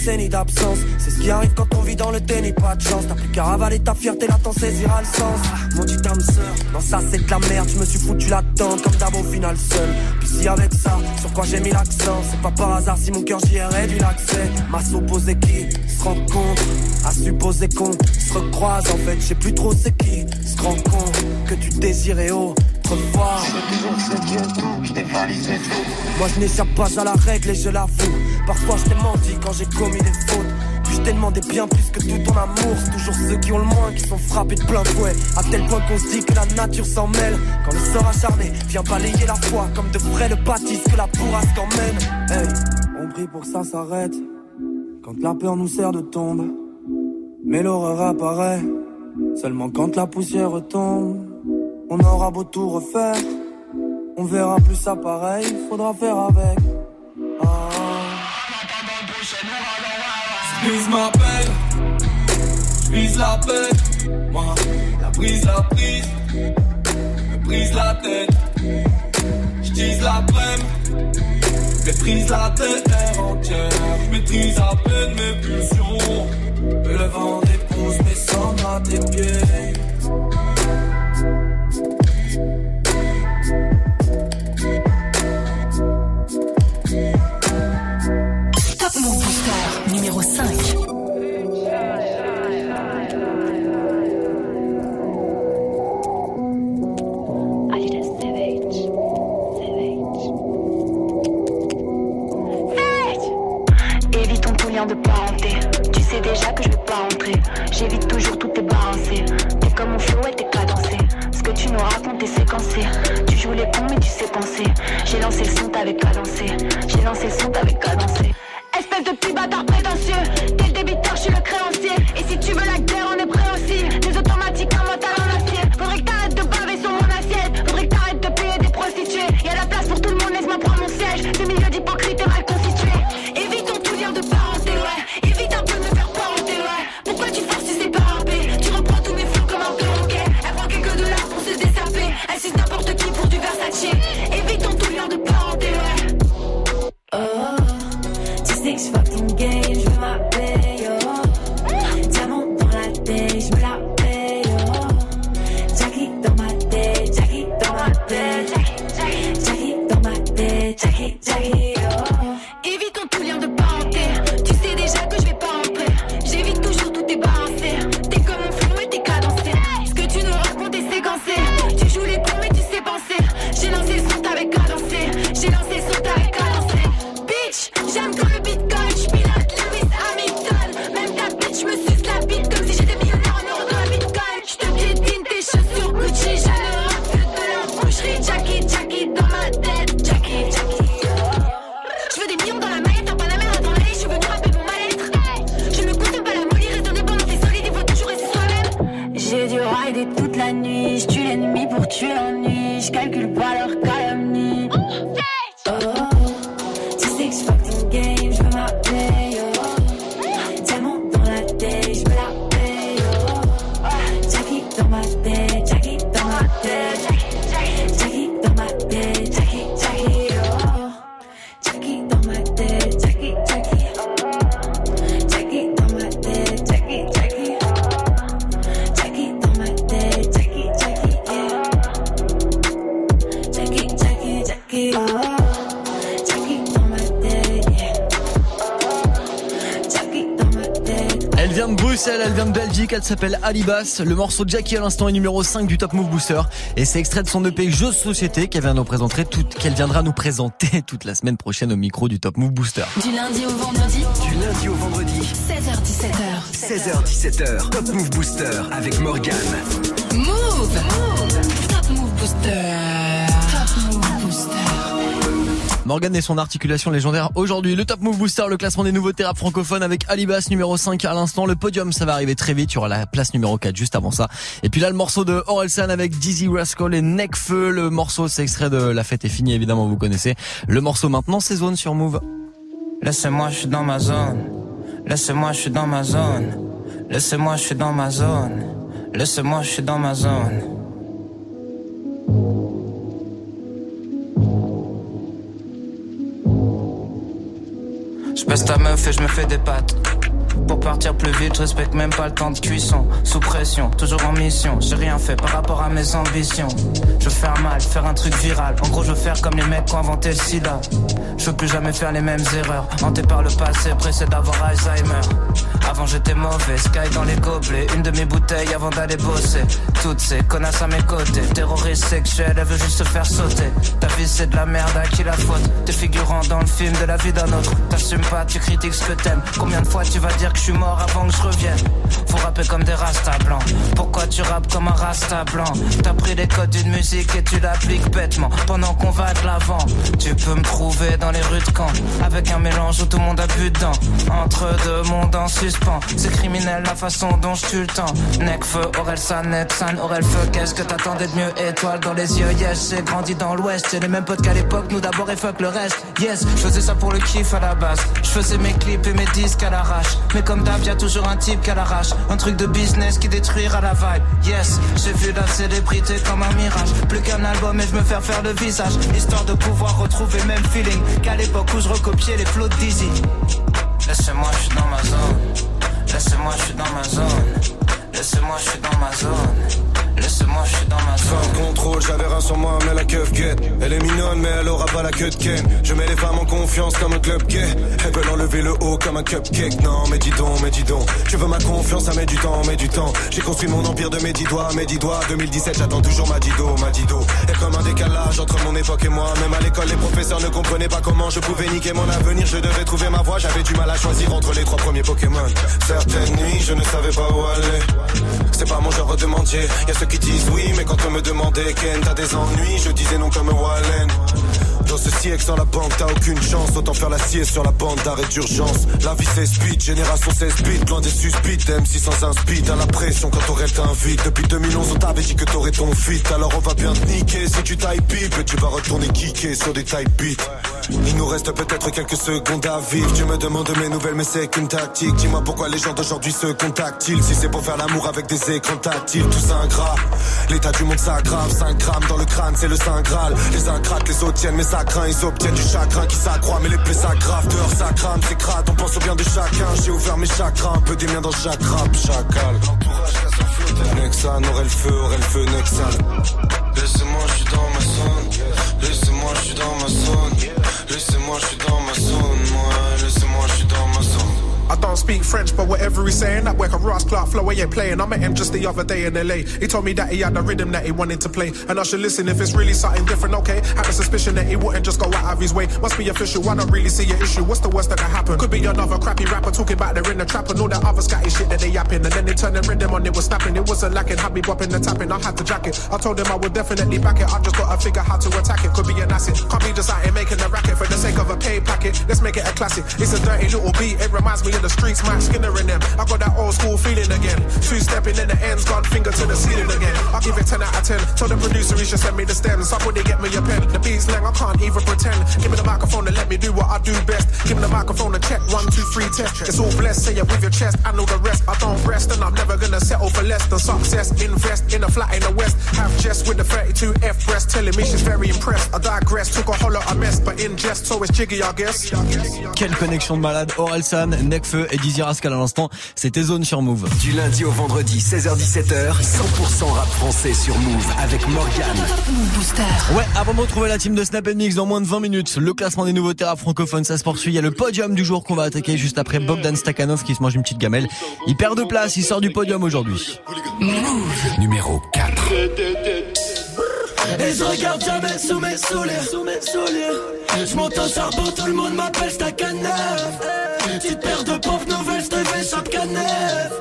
Décennies d'absence. C'est ce qui arrive quand on vit dans le déni, pas de chance. T'as plus qu'à ravaler ta fierté, là t'en saisiras le sens. Mon dit âme sœur, non ça c'est de la merde. Je me suis foutu là-dedans comme d'hab au final seul. Puis si avec ça, sur quoi j'ai mis l'accent, c'est pas par hasard si mon cœur j'y ai réduit l'accès. M'a supposé qui se rencontre, à supposer qu'on se recroise. En fait, je sais plus trop c'est qui se rend compte que tu désirais autrefois. Moi je n'échappe pas à la règle et je l'avoue. Parfois je t'ai menti quand j'ai commis des fautes. Puis je t'ai demandé bien plus que tout ton amour. C'est toujours ceux qui ont le moins qui sont frappés de plein fouet. À tel point qu'on se dit que la nature s'en mêle. Quand le sort acharné vient balayer la foi. Comme de frais le bâtisse que la bourrasque emmène. On prie pour ça s'arrête. Quand la peur nous sert de tombe. Mais l'horreur apparaît. Seulement quand la poussière tombe. On aura beau tout refaire. On verra plus ça pareil. Faudra faire avec. Ah. J'vise ma peine, j'vise la peine. Moi, la brise, la prise, me brise la tête. J'tise la peine, méprise la terre entière. J'maîtrise à peine mes pulsions. Le vent dépose mes cendres à tes pieds. J'évite toujours toutes tes balancées. T'es comme mon flow et t'es cadencé. Ce que tu nous racontes est séquencé. Tu joues les cons mais tu sais penser. J'ai lancé le son, t'avais cadencé. J'ai lancé le son, t'avais s'appelle Alibas. Le morceau Jackie à l'instant est numéro 5 du Top Move Booster. Et c'est extrait de son EP Jeux société qu'elle vient nous présenter toute, qu'elle viendra nous présenter toute la semaine prochaine au micro du Top Move Booster. Du lundi au vendredi, Du lundi au vendredi, 16h17h. 16h17h, Top Move Booster avec Morgane. Move Move Morgan et son articulation légendaire aujourd'hui. Le Top Move Booster, le classement des nouveautés rap francophones avec Alibas numéro 5 à l'instant. Le podium, ça va arriver très vite. Il y aura la place numéro 4 juste avant ça. Et puis là, le morceau de Orelsan avec Dizzy Rascal et Necfeu. Le morceau, c'est extrait de La fête est finie, évidemment, vous connaissez. Le morceau maintenant, c'est Zone sur Move. Laissez-moi, je suis dans ma zone. Laissez-moi, je suis dans ma zone. Laissez-moi, je suis dans ma zone. Laissez-moi, je suis dans ma zone. Je baisse ta meuf et je me fais des pattes. Pour partir plus vite, je respecte même pas le temps de cuisson. Sous pression, toujours en mission. J'ai rien fait par rapport à mes ambitions. Je veux faire mal, faire un truc viral. En gros, je veux faire comme les mecs qui ont inventé le sida. Je veux plus jamais faire les mêmes erreurs. Hanté par le passé, pressé d'avoir Alzheimer. Avant j'étais mauvais, sky dans les gobelets. Une de mes bouteilles avant d'aller bosser. Toutes ces connasses à mes côtés. Terroriste sexuel, elle veut juste se faire sauter. Ta vie c'est de la merde, à qui la faute? T'es figurant dans le film de la vie d'un autre. T'assumes pas, tu critiques ce que t'aimes. Combien de fois tu vas dire que je suis mort avant que je revienne Faut rapper comme des rastas blancs. Pourquoi tu rappes comme un rasta blanc? T'as pris les codes d'une musique et tu l'appliques bêtement. Pendant qu'on va de l'avant, tu peux me trouver dans les rues de Caen. Avec un mélange où tout le monde a bu dedans. Entre deux mondes en suspens. C'est criminel la façon dont je tue le temps. Necfeu, Aurel San, Nepsan, Aurel Feu. Qu'est-ce que t'attendais de mieux? Étoile dans les yeux, yes. J'ai grandi dans l'ouest. J'ai les mêmes potes qu'à l'époque. Nous d'abord et fuck le reste. Yes, je faisais ça pour le kiff à la base. Je faisais mes clips et mes disques à l'arrache. Mais comme d'hab, y'a toujours un type qu'à l'arrache. Un truc de business qui détruira la vibe. Yes, j'ai vu la célébrité comme un mirage. Plus qu'un album et je me faire faire le visage. Histoire de pouvoir retrouver le même feeling qu'à l'époque où je recopiais les flots de Dizzy. Laissez-moi, je suis dans ma zone. Laissez-moi, je suis dans ma zone. Laissez-moi, je suis dans ma zone. Laissez-moi, je suis dans ma zone. Sur moi, mais la. Elle est mignonne, mais elle aura pas la queue de Ken. Je mets les femmes en confiance comme un club gay. Elles veulent enlever le haut comme un cupcake. Non, mais dis donc, mais dis donc. Tu veux ma confiance, ça met du temps, met du temps. J'ai construit mon empire de mes dix doigts, mes dix doigts. 2017, j'attends toujours ma dido, ma dido. Et comme un décalage entre mon époque et moi. Même à l'école, les professeurs ne comprenaient pas comment je pouvais niquer mon avenir. Je devais trouver ma voie, j'avais du mal à choisir entre les trois premiers Pokémon. Certaines nuits, je ne savais pas où aller. C'est pas mon genre de mentir. Y'a ceux qui disent oui, mais quand on me demandait Ken, t'as des je disais non comme laine. Dans ce siècle sans la banque, t'as aucune chance. Autant faire la sieste sur la bande d'arrêt d'urgence. La vie speed, génération 16 bits, loin des suspics. M6 sans un speed, à la pression quand rêve t'invite. Depuis 2011, on t'avait dit que t'aurais ton fit. Alors on va bien te niquer. Si tu tailles pipe, tu vas retourner kicker sur des type beats. Il nous reste peut-être quelques secondes à vivre. Tu me demandes mes nouvelles, mais c'est qu'une tactique. Dis-moi pourquoi les gens d'aujourd'hui se contactent-ils? Si c'est pour faire l'amour avec des écrans tactiles, tout ça ingrat. L'état du monde s'aggrave, 5 grammes dans le crâne, c'est le Saint Graal. Les ingrates, les autres tiennent, mais Ils obtiennent du chagrin qui s'accroît, mais les plaies s'aggravent. Dehors ça crame, c'est crade, on pense au bien de chacun. J'ai ouvert mes chagrins, un peu des miens dans chaque rap, chacal. Nexan, aurait le feu, aurait le feu, Nexan. Laissez-moi, je suis dans ma zone. Laissez-moi, je suis dans ma zone. Laissez-moi, je suis dans ma I don't speak French, but whatever he's saying, that work a Ross Clark flow, ain't playing. I met him just the other day in LA. He told me that he had a rhythm that he wanted to play. And I should listen if it's really something different, okay? Had a suspicion that he wouldn't just go out of his way. Must be official, I don't really see your issue. What's the worst that can happen? Could be another crappy rapper talking about they're in the trap and all that other scatty shit that they yapping. And then they turn the rhythm on, it was snapping. It wasn't lacking, had me bopping and tapping. I had to jack it. I told him I would definitely back it. I just gotta figure how to attack it. Could be an asset. Can't be just out here making a racket for the sake of a pay packet. Let's make it a classic. It's a dirty little beat, it reminds me of the streets, Max Skinner in them. I got that old school feeling again. Two stepping in the ends, gone finger to the ceiling again. I'll give it 10 out of 10. Told the producer he should send me the stems. Somebody get me a pen. The beat's lang, I can't even pretend. Give me the microphone and let me do what I do best. Give me the microphone and check one, two, three, test. It's all blessed, say it with your chest. I know the rest. I don't rest and I'm never gonna settle for less than success. Invest in a flat in the west. Have Jess with the 32F breast telling me she's very impressed. I digress, took a hollow, a mess, but in jest, so it's jiggy, I guess. Quelle connexion de malade. Orelsan, Et Dizzy Rascal à l'instant. C'était Zone sur Move. Du lundi au vendredi, 16h-17h, 100% rap français sur Move avec Morgan. Ouais, avant de retrouver la team de Snap Mix dans moins de 20 minutes, le classement des nouveautés rap francophones, ça se poursuit. Il y a le podium du jour qu'on va attaquer juste après Bogdan Stakhanov qui se mange une petite gamelle. Il perd de place, il sort du podium aujourd'hui. Numéro 4. Et je regarde jamais sous mes souliers, sous mes souliers. Je monte au charbon, tout le monde m'appelle Stakhanov. Petite paire de pauvres nouvelles, je te fais chaque canef.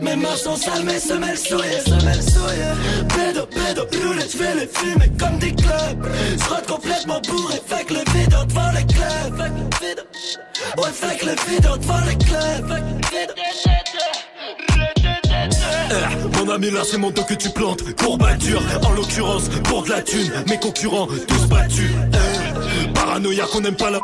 Mes mains sont sales, mes semelles souillées, semelles souillées. Pédo, pédo, roulette, je vais les fumer comme des clubs. Je complètement bourré, fait le vidéo devant les clubs. Fait le vidéo, ouais, que le vidéo devant les clubs. Mon ami, là c'est mon dos que tu plantes. Courbature, en l'occurrence, pour de la thune. Mes concurrents, tous battus. Eh, paranoïa qu'on aime pas la.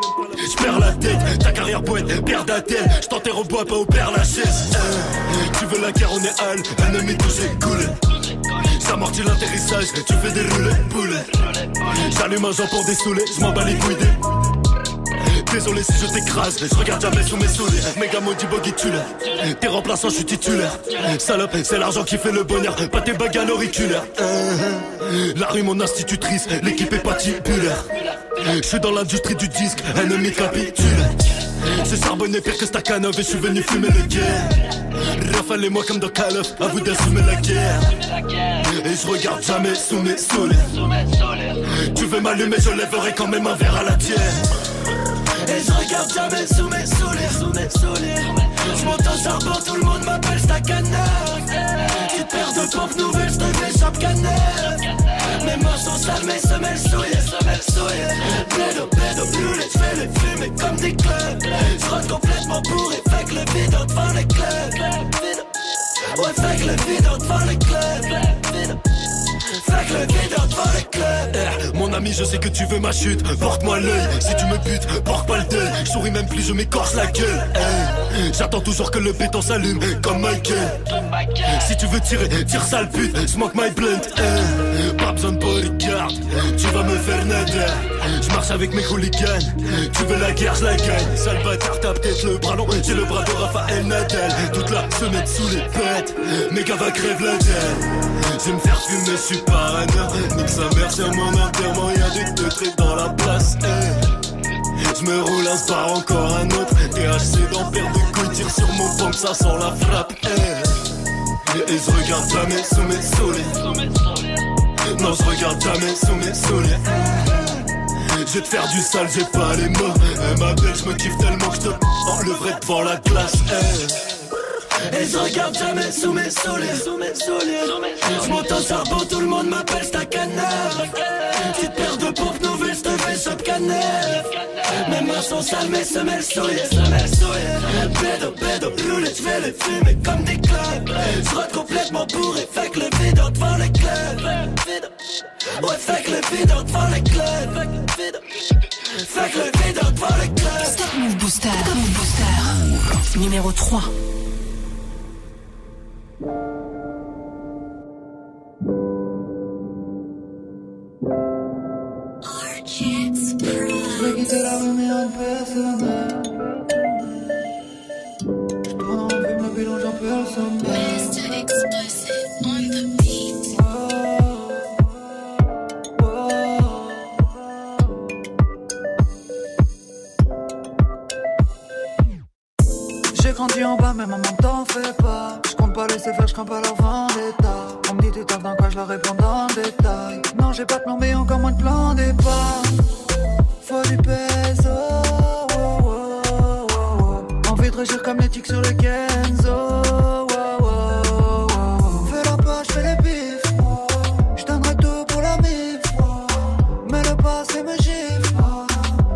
J'perds la tête, ta carrière poète, père d'attel. J't'enterre au bois, pas au père la chaise. Eh, tu veux la guerre, on est hal, ennemi touché, cool. J'amortis l'atterrissage, tu fais des roulettes, poulet. J'allume un jambon dessoulé, j'm'en bats les couilles des. Désolé si je t'écrase, je regarde jamais sous mes souliers. Méga maudit boggy tulaire. T'es remplaçant, je suis titulaire. Salope, c'est l'argent qui fait le bonheur, pas tes bagues à l'auriculaire. Euh, La rue, mon institutrice, l'équipe est patibulaire. Je suis dans l'industrie du disque, ennemi capitule. C'est charbonné pire que Stakhanov et je suis venu fumer le guerre. Rafale et moi comme dans Call à vous d'assumer la guerre. Et je regarde jamais sous mes souliers. Tu veux m'allumer, je lèverai quand même un verre à la tienne. Et je regarde jamais sous mes souliers, sous mes souliers. Je monte au charbon, tout le monde m'appelle Stakhanov. Petite paire de pompes nouvelles, je fais chaque canef. Mes mains sont sales, mes semelles souillées, semelles souillées. Pédo, pédo, brûlé, je fais les fumer comme des clubs. Je rentre complètement bourré, que le vidéo devant les clubs. Ouais, que le vidéo devant les clubs. Eh, mon ami, je sais que tu veux ma chute. Porte-moi l'œil, si tu me butes, porte pas le deuil. Je souris même plus, je m'écorce la gueule. Eh, J'attends toujours que le béton s'allume, comme Michael. Si tu veux tirer, tire sale pute, smoke my blunt. Eh, Pas besoin de bodyguard, tu vas me faire nader. Je marche avec mes hooligans. Tu veux la guerre, je la gagne. Sale bâtard, t'as peut-être le bras long. J'ai le bras de Raphaël Nadal. Toute la semaine sous les pètes. Mes gars va crève la gueule. Je me faire fumer, je un Nique sa mère, mon enterrement. Y'a des deux dans la place. Je me roule un spar, encore un autre. THC paire de couilles, tire sur mon pompe, ça sent la frappe. Et, et je regarde jamais sous mes souliers. Non, je regarde jamais sous mes souliers. Je vais te faire du sale, j'ai pas les mots. Eh, ma belle, je me kiffe tellement que je te enlèverai devant la glace. Et je regarde jamais sous mes souliers, sous mes souliers. Je monte en charbon, tout le monde m'appelle Stacanard. Petite paire de pompes nouvelles, je te fais shop cannelle. Mes mains sont sales, mes semelles souillées, semelles souillées. Roulé, je vais les fumer comme des clubs. Je rentre complètement bourré, fait que le vide devant les clubs. Ouais, fait que le vide devant les clubs. Fait que le vide devant les clubs. Stop Move Booster. Stop Move Booster. Numéro 3. La Je en le bilan j'en perds le sommeil Mr. Explosive on the beat. J'ai grandi en bas mais maman t'en fais pas. Je compte pas laisser faire, je crains pas leur vendetta On me dit tu taffes dans quoi, je leur réponds dans le détail. Non j'ai pas de plan mais encore moins de plan départ Faut du peso. Oh. Envie de régir comme les tics sur le Kenzo. Fais la poche, fais les bifs. Je tout pour la mif Mais le passé me gifle.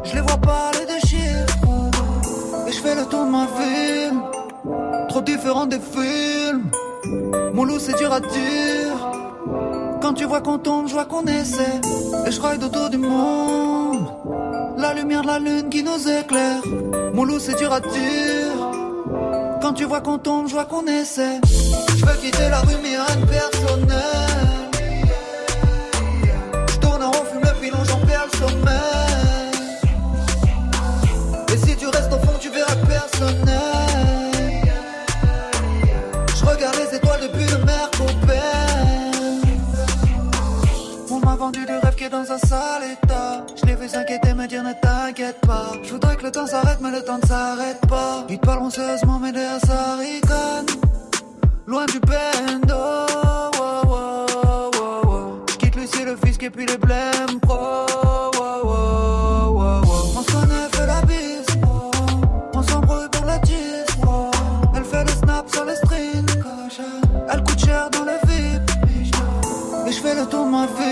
Je les vois pas les deux chiffres. Et je fais le tour de ma ville. Trop différent des films. Mon loup c'est dur à dire. Quand tu vois qu'on tombe, je vois qu'on essaie. Et je ride autour du monde La lumière de la lune qui nous éclaire. Mon loup c'est dur à dire. Quand tu vois qu'on tombe, je vois qu'on essaie. Je veux quitter la rue mais personnel. Je tourne en rond, fume le pilon, j'en perds le sommeil. Et si tu restes au fond, tu verras personnel vendu du rêve qui est dans un sale état Je l'ai vu s'inquiéter, me dire ne t'inquiète pas Je voudrais que le temps s'arrête mais le temps ne s'arrête pas Ils te parleront sérieusement mais derrière ça Loin du bendo oh, oh, oh, oh. Quitte Lucie le fisc et puis les blèmes pro. On se connaît, fait la bise. On s'embrouille pour la tisse. Elle fait le snap sur les strings Elle coûte cher dans le VIP Et je fais le tour ma ville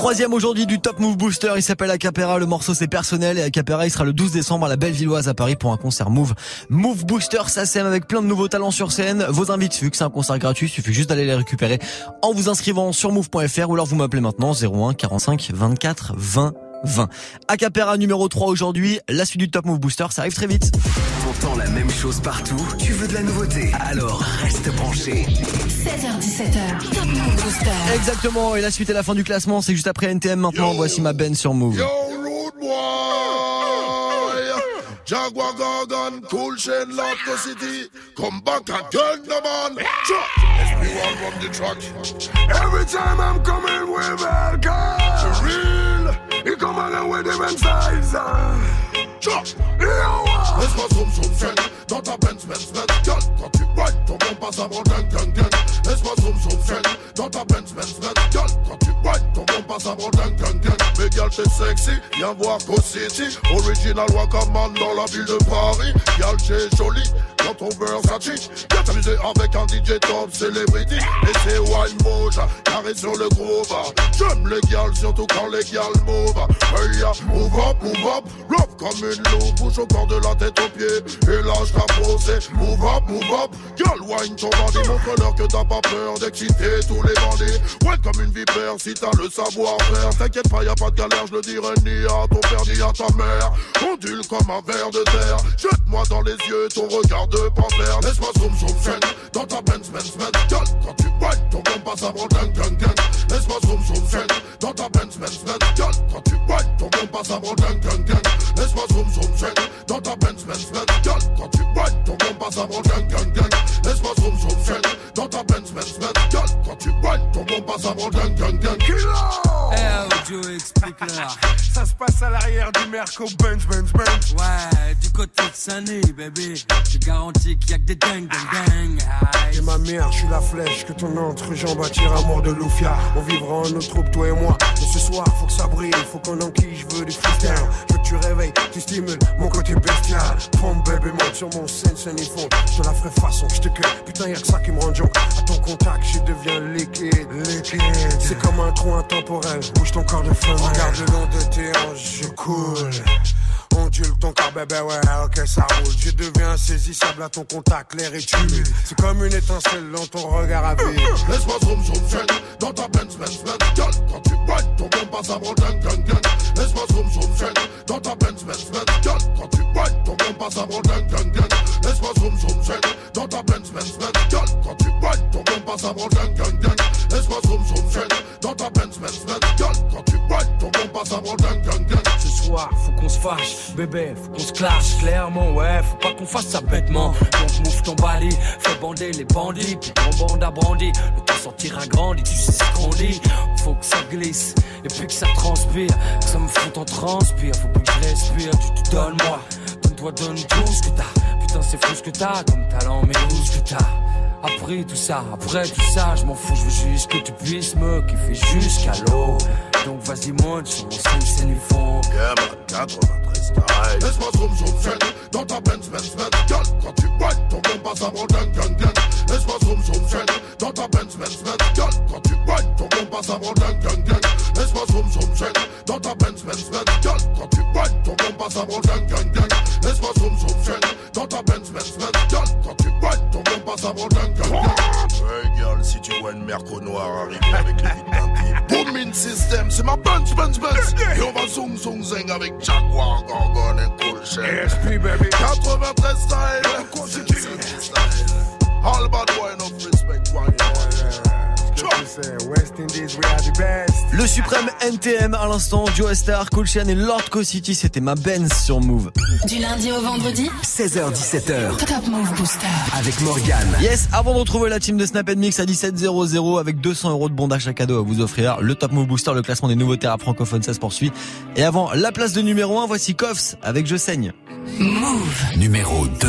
troisième aujourd'hui du Top Move Booster. Il s'appelle Acapera. Le morceau c'est personnel et Acapera il sera le 12 décembre à la Bellevilloise à Paris pour un concert Move. Move Booster, ça sème avec plein de nouveaux talents sur scène. Vos invites, vu que c'est un concert gratuit, il suffit juste d'aller les récupérer en vous inscrivant sur move.fr ou alors vous m'appelez maintenant 01 45 24 20 20. Acapera numéro 3 aujourd'hui. La suite du Top Move Booster, ça arrive très vite. T'entends la même chose partout Tu veux de la nouveauté Alors reste branché. 16h17h. Top Move Booster. Exactement. Et la suite et la fin du classement, c'est juste après NTM maintenant. Voici ma Ben sur Move. Jaguar Gargan, Cool Chain, Laughter City. Come back again, the man. SP1 run the track. Every time I'm coming with welcome. For real. He come along with them and size. Yo, Laisse-moi zoom zoom zen dans ta Benz Benz Benz Gueule quand tu boites ton bon passe à mon gang gang gang Laisse-moi zoom zoom zen dans ta Benz Benz Benz Gueule quand tu boites ton bon passe à mon gang gang gang Mais gal t'es sexy, viens voir Go City Original Wakaman dans la ville de Paris Gal t'es jolie dans ton Versace Viens t'amuser avec un DJ top celebrity Et c'est Wine Moja, carré sur le groove J'aime les gals, surtout quand les gals move Hey ya, move up, move up Love comme une loupe, bouge au corps de la tête Et là je posé, move up, move up. Girl, wine ton bandit, montre-leur que t'as pas peur d'exciter tous les bandits. Ouais comme une vipère, si t'as le savoir-faire T'inquiète pas, y a pas de galère, je le dirai ni à ton père ni à ta mère. Ondule comme un verre de terre. Jette-moi dans les yeux ton regard de panthère. Laisse-moi zoom zoom zen. Dans ta Benz Benz Benz. Girl, quand tu wine, ton bon passe avant gang gang Laisse-moi zoom zoom zen. Dans ta Benz Benz Benz. Girl, quand tu wine, ton bon passe avant gang gang gang Laisse-moi zoom zoom dans ta Benz Girl, quand tu wine, ton bon passe avant gang gang gang Laisse-moi zoom zoom zen dans ta Benz Benz Benz Girl, quand tu wine, ton bon passe avant gang gang gang Eh, Joe, explique-leur. Ça se passe à l'arrière du Merco Benz Benz Benz Ouais, du côté de Sunny, bébé. Je garantis qu'il y a que des dingues, dingues, dingues. Et ma mère, je suis la flèche que ton entrejambe attire à mort de Loufia. On vivra en notre troupe, toi et moi. Mais ce soir, faut que ça brille, faut qu'on enquille, je veux du freestyle. Je veux que tu réveilles, tu stimules sur mon scène, scène et fond. Je la ferai façon, je te cueille. Putain, y'a que ça qui me rend junk. À ton contact, je deviens liquide, liquide. C'est comme un trou intemporel, bouge ton corps de femme. Regarde le long de tes hanches, je coule. Ondule ton corps, bébé, ouais, ok, ça roule. Je deviens insaisissable à ton contact, l'air est humide. C'est comme une étincelle dans ton regard à vide. Laisse-moi zoom zoom zen dans ta Benz Benz Benz. Girl, quand tu wine, ton bon passe avant gang gang gang Laisse-moi zoom zoom zen dans ta Benz Benz Benz. Girl, quand tu wine, ton bon passe avant gang gang gang Laisse-moi zoom zoom zen dans ta Benz Benz Benz. Girl, quand tu wine, ton bon passe avant gang gang gang Laisse-moi zoom zoom dans ta Benz Benz Benz. Girl, quand tu wine, ton bon passe avant gang gang gang Ce soir, faut qu'on se fâche, bébé, faut qu'on se clash clairement, ouais, faut pas qu'on fasse ça bêtement. Donc mouffe ton bali, fais bander les bandits, puis ton bande a brandi. Le temps sortira grandi, tu sais ce qu'on dit. Faut que ça glisse, et puis que ça transpire, que ça me fout en transpire. Faut plus que je respire, tu te donnes moi, donne-toi, donne tout ce que t'as. Putain, c'est fou ce que t'as comme talent, mais où ce que t'as. Après tout ça, après tout ça, je m'en fous, je veux juste que tu puisses me kiffer jusqu'à l'eau. Donc vas-y monte sur mon scène, c'est du fond. Yeah, man, 93 style Laisse-moi zoom zoom zen dans ta Benz Benz Benz Girl, quand tu wine, ton bon passe avant gang gang gang Laisse-moi zoom zoom zen dans ta Benz Benz Benz Girl, quand tu wine, ton bon passe avant gang gang gang Laisse-moi zoom zoom zen dans ta Benz Benz Benz Girl, quand tu wine, ton gang gang gang Laisse-moi zoom zoom dans ta Benz Benz Benz Girl, quand tu ton gang Si tu vois une merco noire arriver avec les vides teintées, Booming System, c'est ma Benz, Benz, Benz. Et on va zoom, zoom, zing avec Jaguar, Gorgon et Cool Shell. SP, baby. 93 style. All bad boy, enough respect, one, West Indies, we are the best. Le suprême NTM à l'instant, Joe Star, Cool Chain et Lord Co City, c'était ma Benz sur Move. Du lundi au vendredi 16h17h Top Move Booster. avec Morgane. Yes, avant de retrouver la team de Snap Mix à 17.00 avec 200 euros de bon d'achat cadeau à vous offrir, le Top Move Booster, le classement des nouveautés à francophones, ça se poursuit. Et avant la place de numéro 1, voici Koffs avec Je saigne. Move. Numéro 2.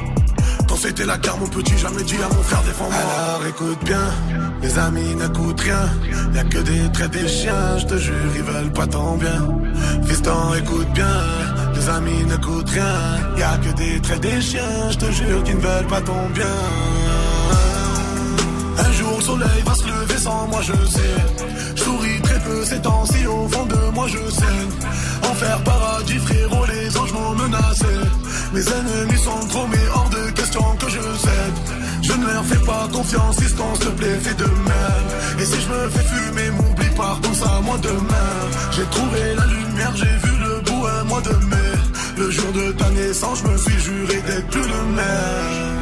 C'était la guerre, mon petit, jamais dit à mon frère défends-moi. Alors écoute bien, les amis n'écoutent rien. Y'a que des traits des chiens, je te jure, ils veulent pas ton bien. Fiston, écoute bien, les amis n'écoutent rien. Y'a que des traits des chiens, je te jure, qu'ils ne veulent pas ton bien. Un jour le soleil va se lever sans moi je sais Je souris très peu ces temps-ci au fond de moi je saigne Enfer paradis frérot les anges m'ont menacé Mes ennemis sont trop mais hors de question que je cède. Je ne leur fais pas confiance Fiston s'il te plaît fais de même. Et si je me fais fumer m'oublie pas pense à moi demain. J'ai trouvé la lumière j'ai vu le bout un mois de mai. Le jour de ta naissance je me suis juré d'être plus le même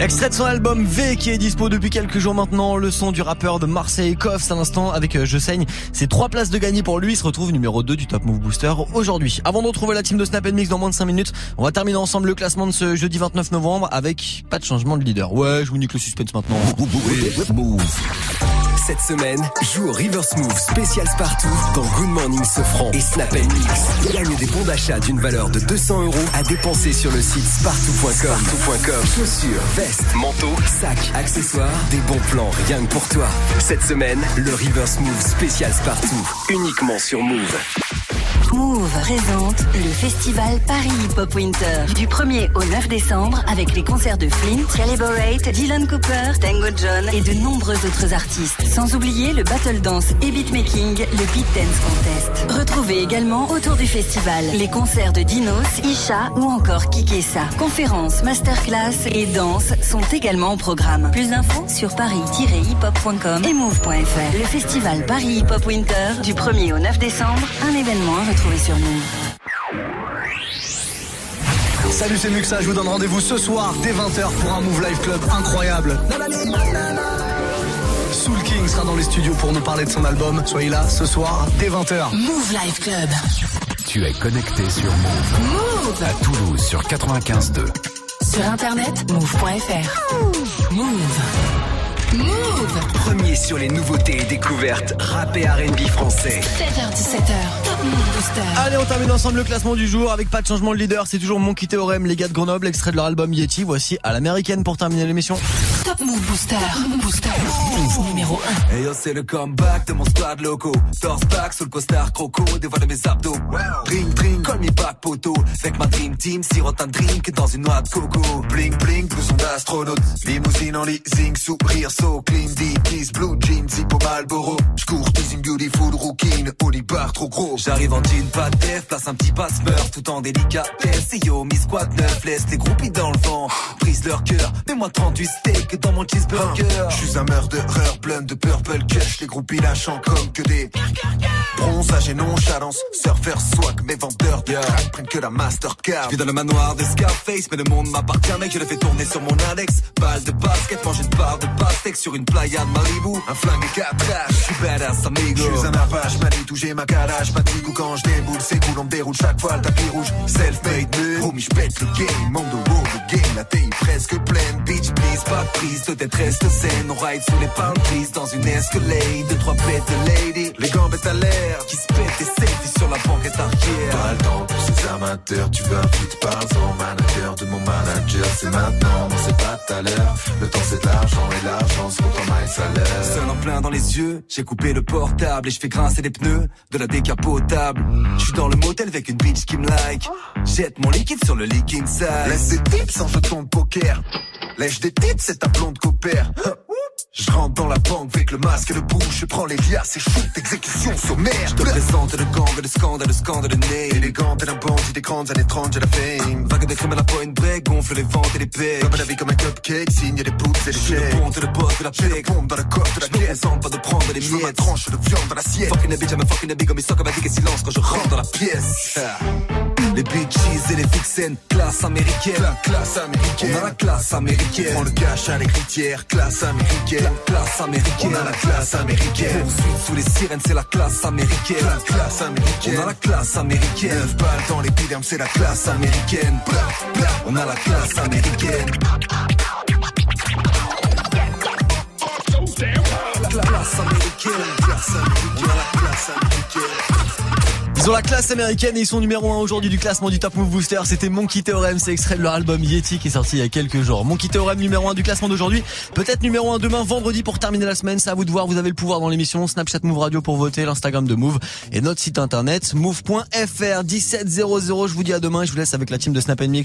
Extrait de son album V qui est dispo depuis quelques jours maintenant. Le son du rappeur de Marseille Koff à l'instant avec euh, Je saigne. C'est trois places de gagner pour lui. Il se retrouve numéro 2 du Top Move Booster aujourd'hui. Avant de retrouver la team de Snap Mix dans moins de 5 minutes, on va terminer ensemble le classement de ce jeudi 29 novembre avec pas de changement de leader. Ouais, je vous nique le suspense maintenant. Cette semaine, joue au River Smooth spécial Spartoo dans Good Morning Sofran et Snap Mix. Gagne des bons d'achat d'une valeur de 200 euros à dépenser sur le site. Spartoo.com. Chaussures, vestes, manteaux, sacs, accessoires, des bons plans rien que pour toi. Cette semaine, le River Smooth spécial Spartoo, uniquement sur Move. Move présente le festival Paris Hip Hop Winter du 1er au 9 décembre avec les concerts de Flint, Calibrate, Dylan Cooper, Tango John et de nombreux autres artistes. Sans oublier le battle dance et beatmaking, le Beat Dance Contest. Retrouvez également autour du festival les concerts de Dinos, Isha ou encore Kikessa. Conférences, masterclass et danse sont également au programme. Plus d'infos sur paris-hiphop.com et move.fr. Le festival Paris Hip Winter du 1er au 9 décembre, un événement à retrouver sur Move. Salut, c'est Muxa. Je vous donne rendez-vous ce soir dès 20h pour un Move Live Club incroyable. Soul King sera dans les studios pour nous parler de son album. Soyez là ce soir dès 20h. Move Life Club. Tu es connecté sur Move. Move. À Toulouse sur 95.2. Sur internet, move.fr. Move. Move. Premier sur les nouveautés et découvertes rap et R&B français. 7h17h. Top Move Booster. Allez, on termine ensemble le classement du jour avec pas de changement de leader. C'est toujours Monkey Théorème, les gars de Grenoble, extrait de leur album Yeti. Voici à l'américaine pour terminer l'émission. Top Move Booster. Booster. Numéro 1. Hey c'est le comeback de mon squad loco. Torse back sous le costard croco, dévoile mes abdos. Drink, drink, call me back poteau. Avec ma dream team, sirote un drink dans une noix de coco. Bling, bling, blouson d'astronaute. Limousine en leasing, sourire, so clean, deep, kiss, blue jeans, hippo Malboro. J'cours une beautiful rookie, Oli bar trop gros. J'arrive en jean, pas de def, place un petit passe-meurtre tout en délicatesse. Et yo, mi squad neuf, laisse les groupies dans le vent. Brise leur cœur, mets-moi 38 steaks dans mon cheeseburger. Je suis un murderer plein de purple cush Les groupies lâchant comme que des Bronzage et nonchalance Surfer swag, mes vendeurs de crack Prennent que la Mastercard Je vis dans le manoir de Scarface, mais le monde m'appartient, mec. Je le fais tourner sur mon Alex. Balle de basket, mange une barre de pastèque sur une playa de Malibu. Un flingue et quatre je suis badass, amigo. Je suis un apache, Manitou, j'ai ma calage Pas de ou quand je déboule, c'est cool, on me déroule chaque fois le tapis rouge Self-made homie, j'pète le game Monde de wow, le game, la taille presque pleine Bitch, please, pas de prise, peut-être reste zen On ride sous les palm trees dans une escalade. Deux, trois bêtes de lady, les gambettes à l'air Qui se pètent des selfies sur la banquette arrière. Pas le temps pour ces amateurs, tu veux un feat, parle-en Manager. De mon manager, c'est maintenant, non c'est pas tout à l'heure. Le temps c'est de l'argent et l'argent se compte en maille salaire Seul en plein dans les yeux, j'ai coupé le portable et je fais grincer les pneus de la décapotable. Je suis dans le motel avec une bitch qui me like. Jette mon liquide sur le leaking side. Laisse des tips en jeton de poker. Lèche des tips, c'est ta blonde copère Je rentre dans la banque avec le masque et le bouche, je prends les liasses et shoot, exécution sommaire. Je te présente le gang, le scandale, le scandale, le nez. Élégante et la bandit des grandes années 30, j'ai la fame. Vague de crème à la point break, gonfle les ventes et les pecs. Comme la vie comme un cupcake, signe des poutres et des chèques. Je ponte le boss de la paix, pompe dans la coque de la pièce. pas de prendre les miettes. Je tranche de viande dans l'assiette. Fucking a bitch, I'm a fucking a big, comme il sort comme un silence quand je rentre dans la pièce. Les bitches et les vixens, classe américaine. La classe américaine. On a la classe américaine. On le cash à l'écritière, classe américaine. La classe américaine. On a la classe américaine. Poursuite sous les sirènes, c'est la classe américaine. La classe américaine. On a la classe américaine. Neuf balles dans les l'épiderme, c'est la classe américaine. On a la classe américaine. La classe américaine. On a la classe américaine. Ils ont la classe américaine et ils sont numéro 1 aujourd'hui du classement du Top Move Booster. C'était Monkey Theorem, c'est extrait de leur album Yeti qui est sorti il y a quelques jours. Monkey Theorem numéro 1 du classement d'aujourd'hui. Peut-être numéro 1 demain, vendredi pour terminer la semaine. C'est à vous de voir. Vous avez le pouvoir dans l'émission. Snapchat Move Radio pour voter, l'Instagram de Move et notre site internet move.fr 1700. Je vous dis à demain et je vous laisse avec la team de Snap Mix.